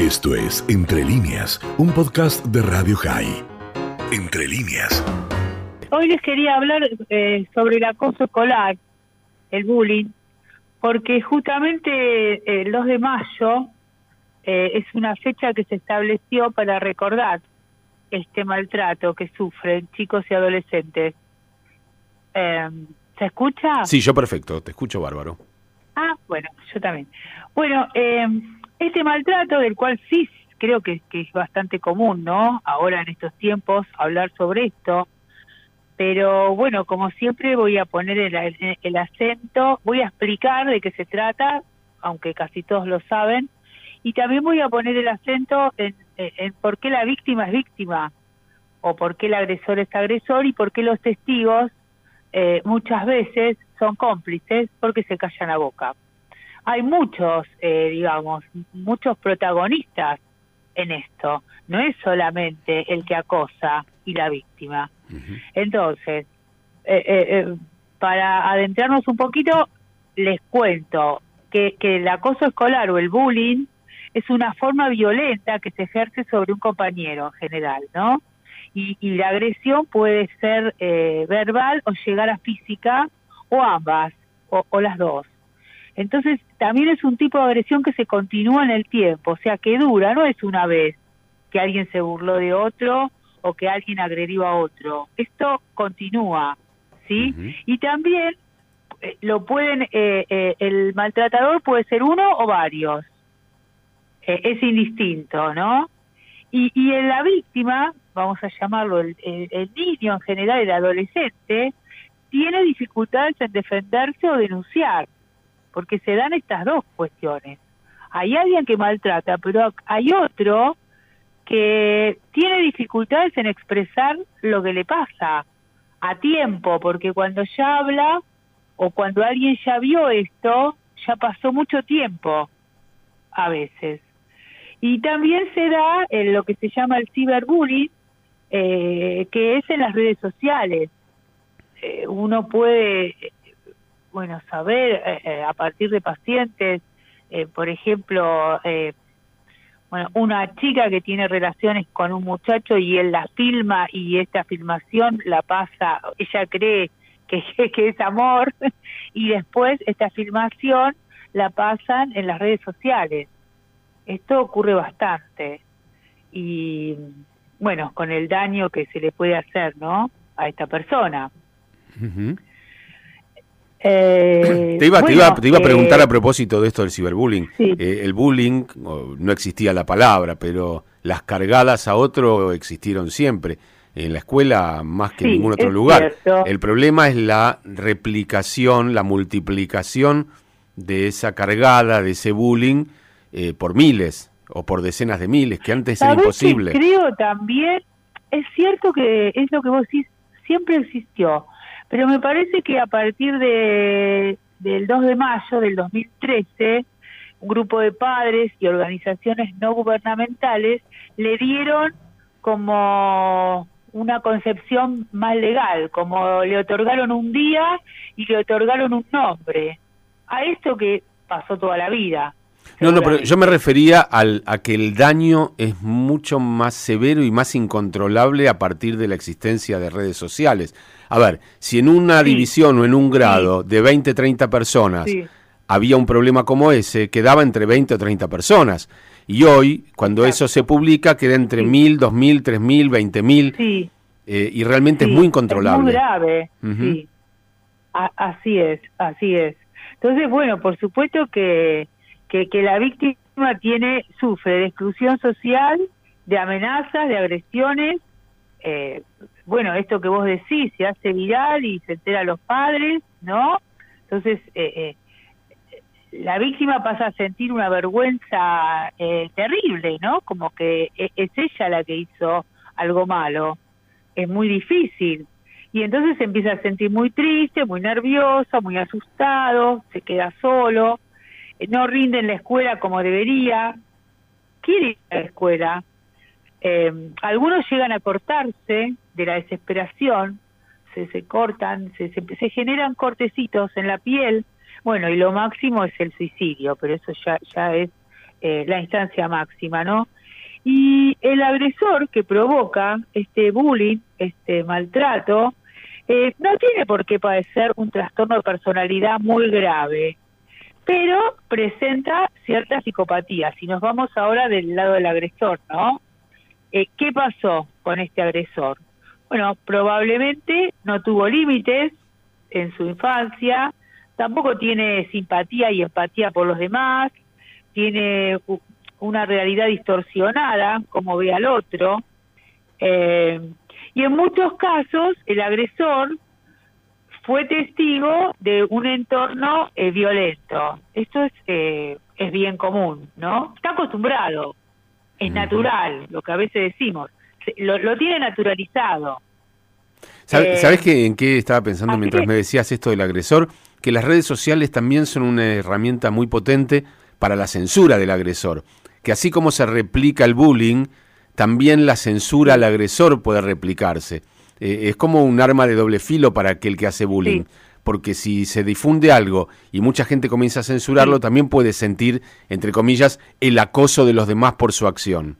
Esto es Entre líneas, un podcast de Radio High. Entre líneas. Hoy les quería hablar eh, sobre el acoso escolar, el bullying, porque justamente el 2 de mayo eh, es una fecha que se estableció para recordar este maltrato que sufren chicos y adolescentes. Eh, ¿Se escucha? Sí, yo perfecto, te escucho bárbaro. Ah, bueno, yo también. Bueno, eh, este maltrato del cual sí creo que, es bastante común, ¿no? Ahora en estos tiempos hablar sobre esto, pero bueno, como siempre voy a poner el, el acento, voy a explicar de qué se trata, aunque casi todos lo saben, y también voy a poner el acento en, en por qué la víctima es víctima, o por qué el agresor es agresor, y por qué los testigos eh, muchas veces son cómplices porque se callan la boca. Hay muchos, eh, digamos, muchos protagonistas en esto. No es solamente el que acosa y la víctima. Entonces, eh, para adentrarnos un poquito, les cuento que, que el acoso escolar o el bullying es una forma violenta que se ejerce sobre un compañero en general, ¿no? y, la agresión puede ser eh, verbal o llegar a física o ambas o, las dos. Entonces también es un tipo de agresión que se continúa en el tiempo, o sea que dura, no es una vez que alguien se burló de otro o que alguien agredió a otro. Esto continúa, ¿sí? Y también eh, lo pueden, eh, el maltratador puede ser uno o varios. es indistinto, ¿no? Y, y en la víctima vamos a llamarlo, el, niño en general, el adolescente, tiene dificultades en defenderse o denunciar, porque se dan estas dos cuestiones. Hay alguien que maltrata, pero hay otro que tiene dificultades en expresar lo que le pasa a tiempo, porque cuando ya habla o cuando alguien ya vio esto, ya pasó mucho tiempo a veces. Y también se da en lo que se llama el ciberbullying, eh, que es en las redes sociales. Eh, uno puede, bueno, saber eh, a partir de pacientes, por ejemplo, bueno, una chica que tiene relaciones con un muchacho y él la filma y esta filmación la pasa, ella cree que, es amor y después esta filmación la pasan en las redes sociales. Esto ocurre bastante y bueno, con el daño que se le puede hacer, ¿no? A esta persona. Eh, te, iba, te, iba, te, iba, a preguntar a eh, propósito de esto del ciberbullying. Eh, el bullying, no existía la palabra, pero las cargadas a otro existieron siempre. En la escuela más que en ningún otro lugar. El problema es la replicación, la multiplicación de esa cargada, de ese bullying por miles o por decenas de miles, que antes era imposible. creo también, es cierto que es lo que vos decís, siempre existió, pero me parece que a partir de, del 2 de mayo del 2013, un grupo de padres y organizaciones no gubernamentales le dieron como una concepción más legal, como le otorgaron un día y le otorgaron un nombre a esto que pasó toda la vida. No, no, pero yo me refería al, a que el daño es mucho más severo y más incontrolable a partir de la existencia de redes sociales. A ver, si en una división o en un grado de 20, 30 personas había un problema como ese, quedaba entre 20 o 30 personas. Y hoy, cuando eso se publica, queda entre mil, dos mil, tres mil, veinte mil. Eh, y realmente es muy incontrolable. Es muy grave, sí. así es, así es. Entonces, bueno, por supuesto que que, la víctima tiene sufre de exclusión social, de amenazas, de agresiones. Eh, bueno, esto que vos decís se hace viral y se entera a los padres, ¿no? Entonces, eh, eh, la víctima pasa a sentir una vergüenza terrible, ¿no? Como que e, es ella la que hizo algo malo. Es muy difícil. Y entonces se empieza a sentir muy triste, muy nervioso, muy asustado, se queda solo no rinde en la escuela como debería, quiere ir a la escuela. Eh, algunos llegan a cortarse de la desesperación, se, se cortan, se, se, generan cortecitos en la piel, bueno, y lo máximo es el suicidio, pero eso ya, ya es eh, la instancia máxima, ¿no? Y el agresor que provoca este bullying, este maltrato, eh, no tiene por qué padecer un trastorno de personalidad muy grave, pero presenta cierta psicopatía. Si nos vamos ahora del lado del agresor, ¿no? Eh, ¿Qué pasó con este agresor? Bueno, probablemente no tuvo límites en su infancia, tampoco tiene simpatía y empatía por los demás, tiene una realidad distorsionada, como ve al otro, eh, y en muchos casos el agresor fue testigo de un entorno eh, violento. Esto es, eh, es bien común, ¿no? Está acostumbrado, es natural, lo que a veces decimos, lo, lo tiene naturalizado. ¿Sabes, ¿Sabes en qué estaba pensando mientras me decías esto del agresor? Que las redes sociales también son una herramienta muy potente para la censura del agresor. Que así como se replica el bullying, también la censura al agresor puede replicarse. Eh, es como un arma de doble filo para aquel que hace bullying. Porque si se difunde algo y mucha gente comienza a censurarlo, también puede sentir, entre comillas, el acoso de los demás por su acción.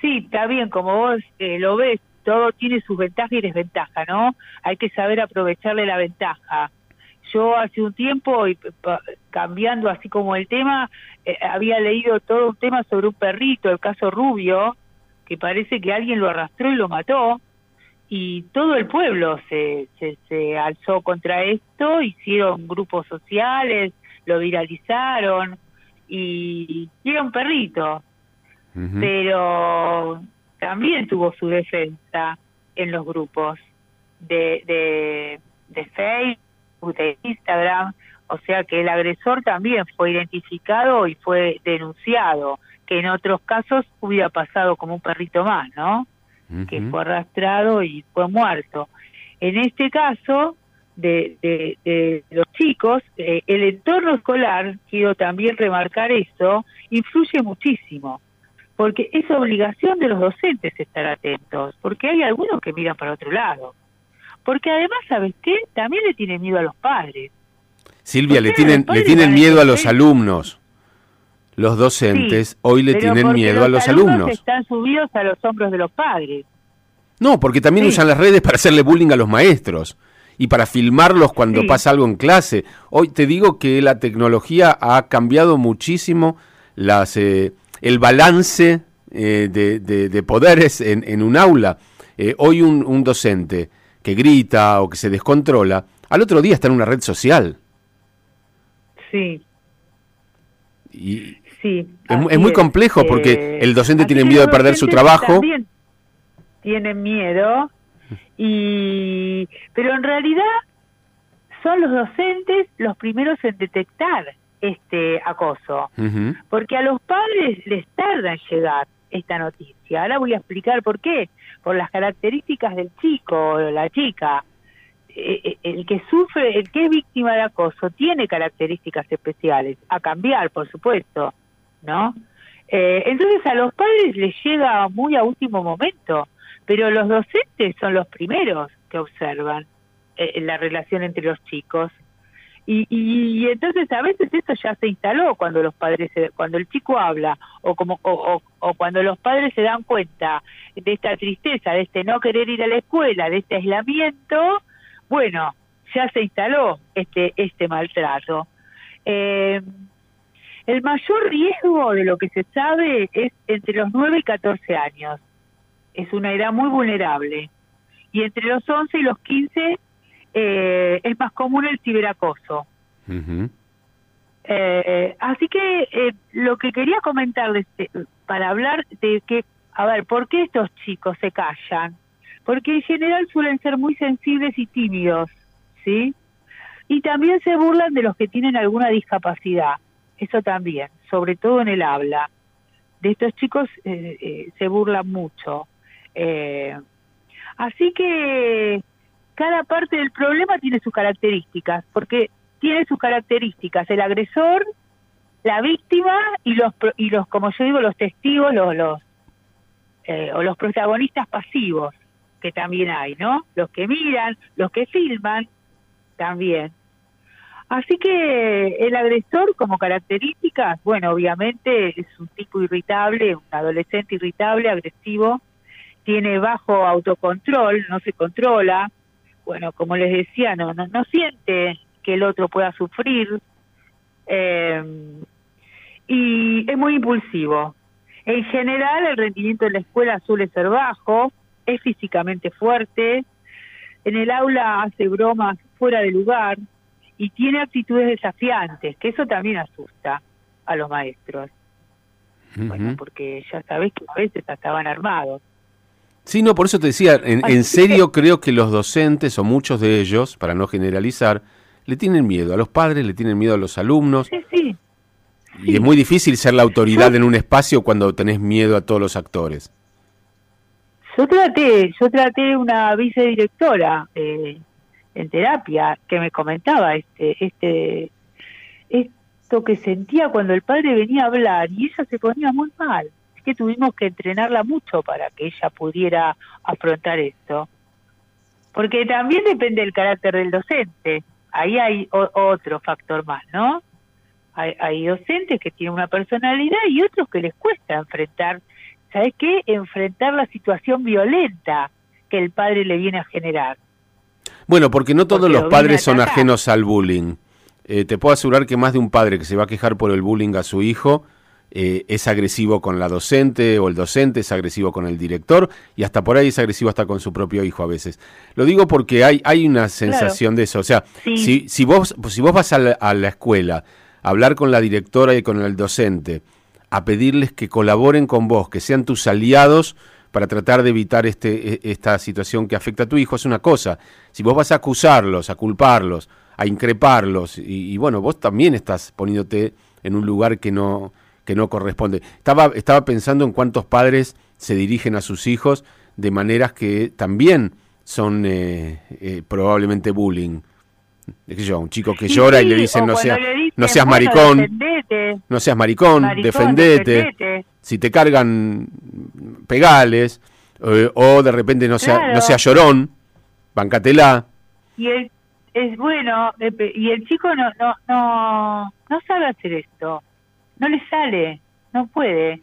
Sí, está bien, como vos eh, lo ves, todo tiene sus ventajas y desventajas, ¿no? Hay que saber aprovecharle la ventaja. Yo hace un tiempo, y cambiando así como el tema, eh, había leído todo un tema sobre un perrito, el caso Rubio, que parece que alguien lo arrastró y lo mató, y todo el pueblo se, se, alzó contra esto, hicieron grupos sociales, lo viralizaron, y, era un perrito, pero también tuvo su defensa en los grupos de, de, de Facebook de Instagram, o sea que el agresor también fue identificado y fue denunciado, que en otros casos hubiera pasado como un perrito más, ¿no? Que fue arrastrado y fue muerto. En este caso de, de, los chicos, eh, el entorno escolar, quiero también remarcar eso, influye muchísimo, porque es obligación de los docentes estar atentos, porque hay algunos que miran para otro lado. Porque además, ¿sabes qué? También le tienen miedo a los padres. Silvia, le tienen, le tienen miedo a los alumnos. Los docentes hoy le tienen miedo a los alumnos. Están subidos a los hombros de los padres. No, porque también usan las redes para hacerle bullying a los maestros y para filmarlos cuando pasa algo en clase. Hoy te digo que la tecnología ha cambiado muchísimo las, eh, el balance eh, de, poderes en, un aula. Eh, hoy un, un docente que grita o que se descontrola, al otro día está en una red social. Sí. Y sí, es, muy complejo porque eh, el docente tiene miedo de perder su trabajo. Tienen miedo y pero en realidad son los docentes los primeros en detectar este acoso, porque a los padres les tarda en llegar esta noticia. Ahora voy a explicar por qué. Por las características del chico o la chica. Eh, eh, el que sufre, el que es víctima de acoso, tiene características especiales, a cambiar, por supuesto, ¿no? Eh, entonces a los padres les llega muy a último momento, pero los docentes son los primeros que observan la relación entre los chicos y, y, entonces a veces esto ya se instaló cuando los padres, cuando el chico habla o como o, o, cuando los padres se dan cuenta de esta tristeza, de este no querer ir a la escuela, de este aislamiento, bueno, ya se instaló este este maltrato. Eh, el mayor riesgo de lo que se sabe es entre los 9 y 14 años. Es una edad muy vulnerable. Y entre los 11 y los 15 eh, es más común el ciberacoso. Eh, así que eh, lo que quería comentarles para hablar de que, a ver, ¿por qué estos chicos se callan? Porque en general suelen ser muy sensibles y tímidos, ¿sí? Y también se burlan de los que tienen alguna discapacidad, eso también, sobre todo en el habla. De estos chicos se burlan mucho. así que cada parte del problema tiene sus características, porque tiene sus características el agresor, la víctima y los y los como yo digo los testigos, los, los eh, o los protagonistas pasivos que también hay, ¿no? Los que miran, los que filman también. Así que el agresor como características, bueno, obviamente es un tipo irritable, un adolescente irritable, agresivo, tiene bajo autocontrol, no se controla, bueno, como les decía, no, no, no siente que el otro pueda sufrir eh, y es muy impulsivo. En general el rendimiento de la escuela suele ser bajo, es físicamente fuerte, en el aula hace bromas fuera de lugar, y tiene actitudes desafiantes, que eso también asusta a los maestros. Bueno, porque ya sabes que a veces estaban armados. Sí, no, por eso te decía, en, serio creo que los docentes, o muchos de ellos, para no generalizar, le tienen miedo a los padres, le tienen miedo a los alumnos. Sí, sí. Y es muy difícil ser la autoridad en un espacio cuando tenés miedo a todos los actores. Yo traté, yo traté una vicedirectora eh, en terapia que me comentaba este este esto que sentía cuando el padre venía a hablar y ella se ponía muy mal. Es que tuvimos que entrenarla mucho para que ella pudiera afrontar esto. Porque también depende del carácter del docente. Ahí hay otro factor más no hay, hay docentes que tienen una personalidad y otros que les cuesta enfrentar sabes qué enfrentar la situación violenta que el padre le viene a generar bueno, porque no todos los padres son ajenos al bullying. Eh, te puedo asegurar que más de un padre que se va a quejar por el bullying a su hijo eh, es agresivo con la docente o el docente es agresivo con el director y hasta por ahí es agresivo hasta con su propio hijo a veces. Lo digo porque hay, hay una sensación de eso. O sea, si, si, vos, si vos vas a la, a la escuela a hablar con la directora y con el docente, a pedirles que colaboren con vos, que sean tus aliados, para tratar de evitar este, e, esta situación que afecta a tu hijo es una cosa. Si vos vas a acusarlos, a culparlos, a increparlos, y, bueno, vos también estás poniéndote en un lugar que no, que no corresponde. Estaba, estaba pensando en cuántos padres se dirigen a sus hijos de maneras que también son eh, eh, probablemente bullying. ¿Qué yo? Un chico que llora y le dicen no, sea, no seas maricón, no seas maricón, defendete. Si te cargan pegales, eh, o de repente no sea, no sea llorón, bancatela. Y el, es bueno, y el chico no, no, no, no sabe hacer esto, no le sale, no puede.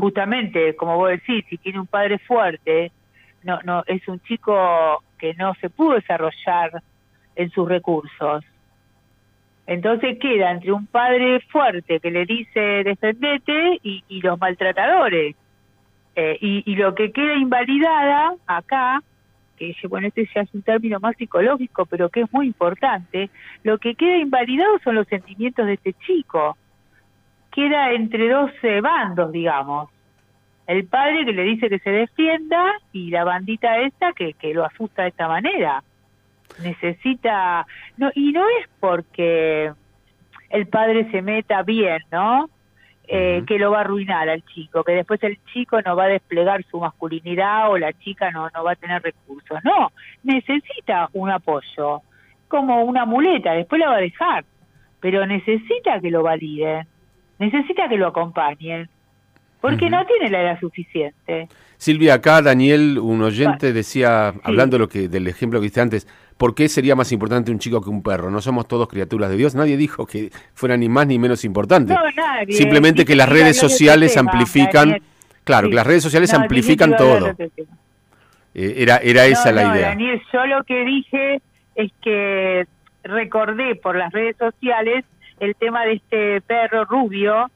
Justamente, como vos decís, si tiene un padre fuerte, no, no, es un chico que no se pudo desarrollar en sus recursos. Entonces queda entre un padre fuerte que le dice defendete y, y los maltratadores. Eh, y, lo que queda invalidada acá, que bueno, este ya es un término más psicológico, pero que es muy importante, lo que queda invalidado son los sentimientos de este chico. Queda entre dos bandos, digamos. El padre que le dice que se defienda y la bandita esta que, que lo asusta de esta manera. Necesita... no Y no es porque el padre se meta bien, ¿no? Eh, que lo va a arruinar al chico, que después el chico no va a desplegar su masculinidad o la chica no, no va a tener recursos. No, necesita un apoyo, como una muleta, después la va a dejar, pero necesita que lo validen, necesita que lo acompañen, porque no tiene la edad suficiente. Silvia, acá Daniel, un oyente, decía, hablando de lo que, del ejemplo que diste antes, ¿por qué sería más importante un chico que un perro? No somos todos criaturas de Dios, nadie dijo que fuera ni más ni menos importante. No, nadie. Simplemente que las redes sociales amplifican, claro, que las redes sociales amplifican todo. Eh, era era esa la idea. Daniel, yo lo que dije es que recordé por las redes sociales el tema de este perro rubio,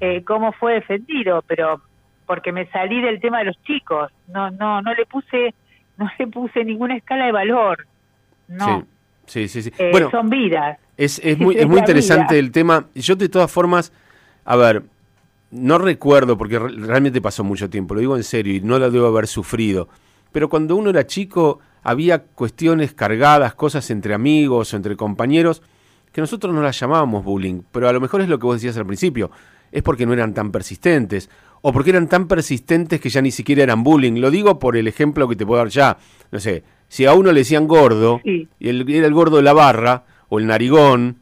eh, cómo fue defendido, pero porque me salí del tema de los chicos, no no no le puse no le puse ninguna escala de valor. No. Sí, sí, sí. Eh, bueno, son vidas. Es, es muy, es muy interesante el tema. Yo de todas formas, a ver, no recuerdo porque realmente pasó mucho tiempo, lo digo en serio y no lo debo haber sufrido, pero cuando uno era chico había cuestiones cargadas, cosas entre amigos o entre compañeros que nosotros no las llamábamos bullying, pero a lo mejor es lo que vos decías al principio, es porque no eran tan persistentes o porque eran tan persistentes que ya ni siquiera eran bullying. Lo digo por el ejemplo que te puedo dar ya, no sé, si a uno le decían gordo, y el, era el gordo de la barra, o el narigón,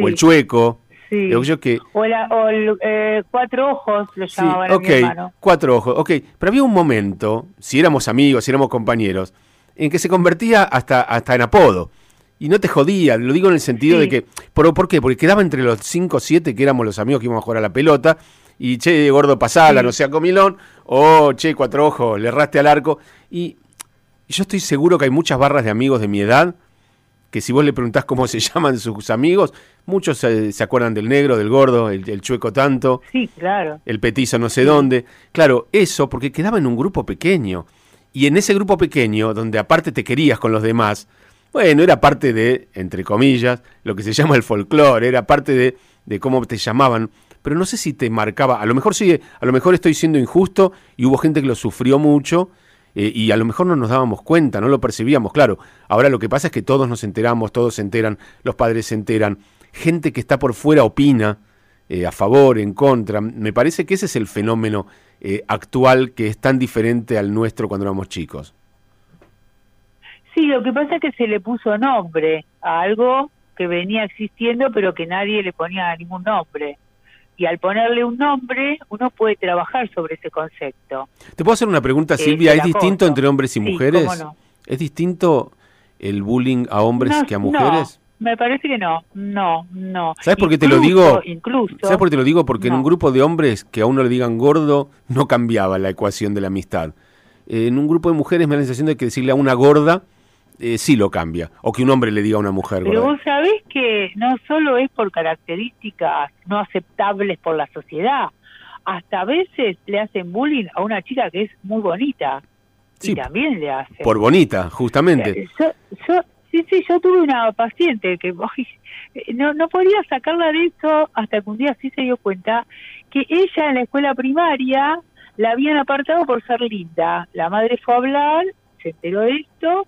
o el chueco, yo que... o, el eh, cuatro ojos lo llamaban okay, cuatro ojos, ok, pero había un momento, si éramos amigos, si éramos compañeros, en que se convertía hasta, hasta en apodo. Y no te jodía, lo digo en el sentido Sí. de que, ¿por, ¿por qué? Porque quedaba entre los 5 o 7 que éramos los amigos que íbamos a jugar a la pelota, y che, gordo, pasala, Sí. no sea comilón, o che, cuatro ojos, le erraste al arco. Y yo estoy seguro que hay muchas barras de amigos de mi edad que si vos le preguntás cómo se llaman sus amigos, muchos se, se acuerdan del negro, del gordo, el, el chueco tanto, Sí, claro. el petizo no sé dónde. Claro, eso porque quedaba en un grupo pequeño. Y en ese grupo pequeño, donde aparte te querías con los demás, bueno, era parte de, entre comillas, lo que se llama el folclore, era parte de, de cómo te llamaban. Pero no sé si te marcaba, a lo mejor sí, a lo mejor estoy siendo injusto y hubo gente que lo sufrió mucho eh, y a lo mejor no nos dábamos cuenta, no lo percibíamos. Claro, ahora lo que pasa es que todos nos enteramos, todos se enteran, los padres se enteran, gente que está por fuera opina eh, a favor, en contra. Me parece que ese es el fenómeno eh, actual que es tan diferente al nuestro cuando éramos chicos. Sí, lo que pasa es que se le puso nombre a algo que venía existiendo, pero que nadie le ponía ningún nombre. Y al ponerle un nombre, uno puede trabajar sobre ese concepto. ¿Te puedo hacer una pregunta, Esa Silvia? es ¿Es la distinto entre hombres y Sí, mujeres? cómo no. ¿Es distinto el bullying a hombres No, que a mujeres? No, me parece que no, no, no. ¿Sabes por qué te lo digo? Incluso. ¿Sabes por qué te lo digo? Porque en un grupo de hombres que a uno le digan gordo no cambiaba la ecuación de la amistad. Eh, en un grupo de mujeres me da la sensación de que decirle a una gorda eh, sí lo cambia. O que un hombre le diga a una mujer Pero gorda. vos sabés que no solo es por características no aceptables por la sociedad, hasta a veces le hacen bullying a una chica que es muy bonita. Sí, y también le hacen. Por bonita, justamente. Eh, Yo, yo, sí, sí, yo tuve una paciente que ay, no, no podía sacarla de eso hasta que un día sí se dio cuenta que ella en la escuela primaria la habían apartado por ser linda. La madre fue a hablar, se enteró de esto,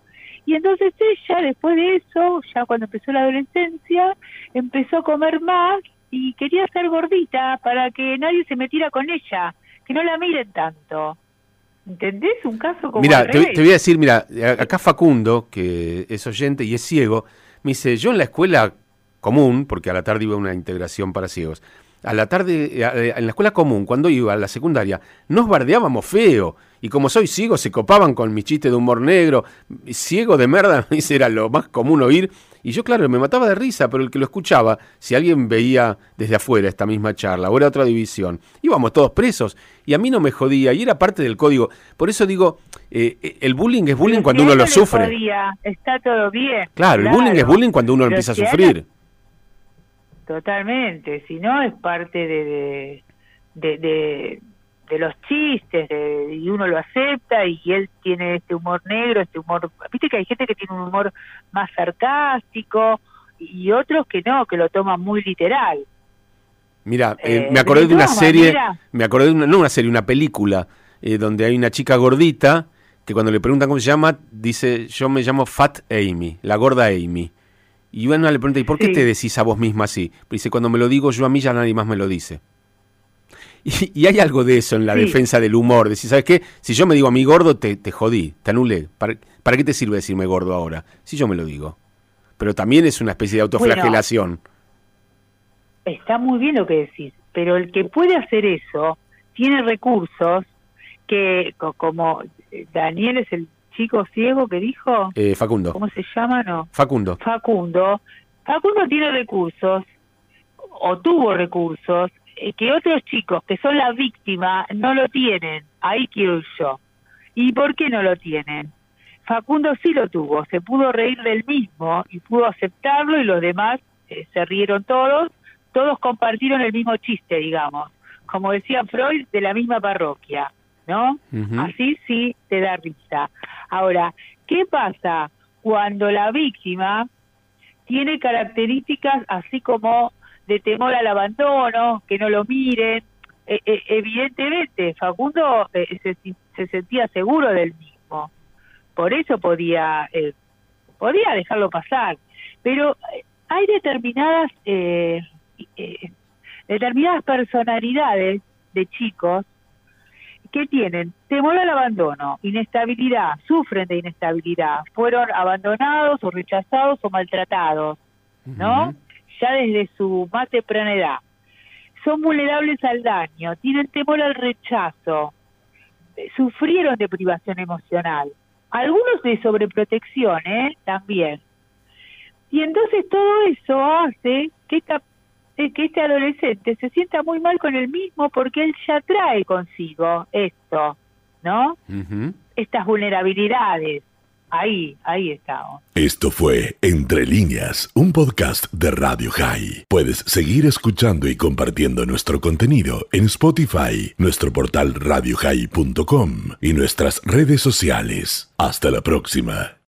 y entonces ella, después de eso, ya cuando empezó la adolescencia, empezó a comer más y quería ser gordita para que nadie se metiera con ella, que no la miren tanto. ¿Entendés? Un caso como Mira, te, te voy a decir, mira, acá Facundo, que es oyente y es ciego, me dice, yo en la escuela común, porque a la tarde iba a una integración para ciegos, a la tarde, eh, eh, en la escuela común, cuando iba a la secundaria, nos bardeábamos feo. Y como soy ciego, se copaban con mi chiste de humor negro. Ciego de merda, era lo más común oír. Y yo, claro, me mataba de risa, pero el que lo escuchaba, si alguien veía desde afuera esta misma charla, o era otra división, íbamos todos presos. Y a mí no me jodía, y era parte del código. Por eso digo, eh, el bullying es bullying Pero cuando si uno lo sufre. está todo bien. Claro, el bullying es bullying cuando uno Pero empieza a si a él- sufrir. Totalmente, si no es parte de, de, de, los chistes de- y uno lo acepta y él tiene este humor negro, este humor, viste que hay gente que tiene un humor más sarcástico y otros que no, que lo toman muy literal. Mira, eh, Eh, me acordé de una serie, me acordé de una, no una serie, una película, eh, donde hay una chica gordita que cuando le preguntan cómo se llama, dice, yo me llamo Fat Amy, la gorda Amy. Y una le pregunta, ¿y por qué Sí. te decís a vos misma así? Dice, cuando me lo digo yo a mí ya nadie más me lo dice. Y, y hay algo de eso en la Sí. defensa del humor. Decir, ¿sabes qué? Si yo me digo a mí gordo, te, te jodí, te anulé. ¿Para, ¿Para qué te sirve decirme gordo ahora? Si yo me lo digo. Pero también es una especie de autoflagelación. Está muy bien lo que decís, pero el que puede hacer eso tiene recursos que, co- como eh, Daniel es el chico ciego que dijo, Eh, Facundo. ¿cómo se llama? No. Facundo. Facundo, Facundo tiene recursos, o tuvo recursos, eh, que otros chicos que son la víctima no lo tienen. Ahí quiero yo. ¿Y por qué no lo tienen? Facundo sí lo tuvo, se pudo reír del mismo y pudo aceptarlo y los demás eh, se rieron todos, todos compartieron el mismo chiste, digamos. Como decía Freud, de la misma parroquia, ¿no? Así sí te da risa. Ahora, ¿qué pasa cuando la víctima tiene características así como de temor al abandono, que no lo miren? E- e- evidentemente, Facundo eh, se, se sentía seguro del mismo. Por eso podía, eh, podía dejarlo pasar. Pero eh, hay determinadas, eh, eh, determinadas personalidades de chicos que tienen temor al abandono, inestabilidad, sufren de inestabilidad, fueron abandonados o rechazados o maltratados, ¿no? Ya desde su más temprana edad. Son vulnerables al daño, tienen temor al rechazo, eh, sufrieron de privación emocional. Algunos de sobreprotección, ¿eh? También. Y entonces todo eso hace que, esta, eh, que este adolescente se sienta muy mal con él mismo porque él ya trae consigo esto, ¿no? Estas vulnerabilidades. Ahí, ahí estamos. Esto fue Entre líneas, un podcast de Radio High. Puedes seguir escuchando y compartiendo nuestro contenido en Spotify, nuestro portal radiohigh.com y nuestras redes sociales. Hasta la próxima.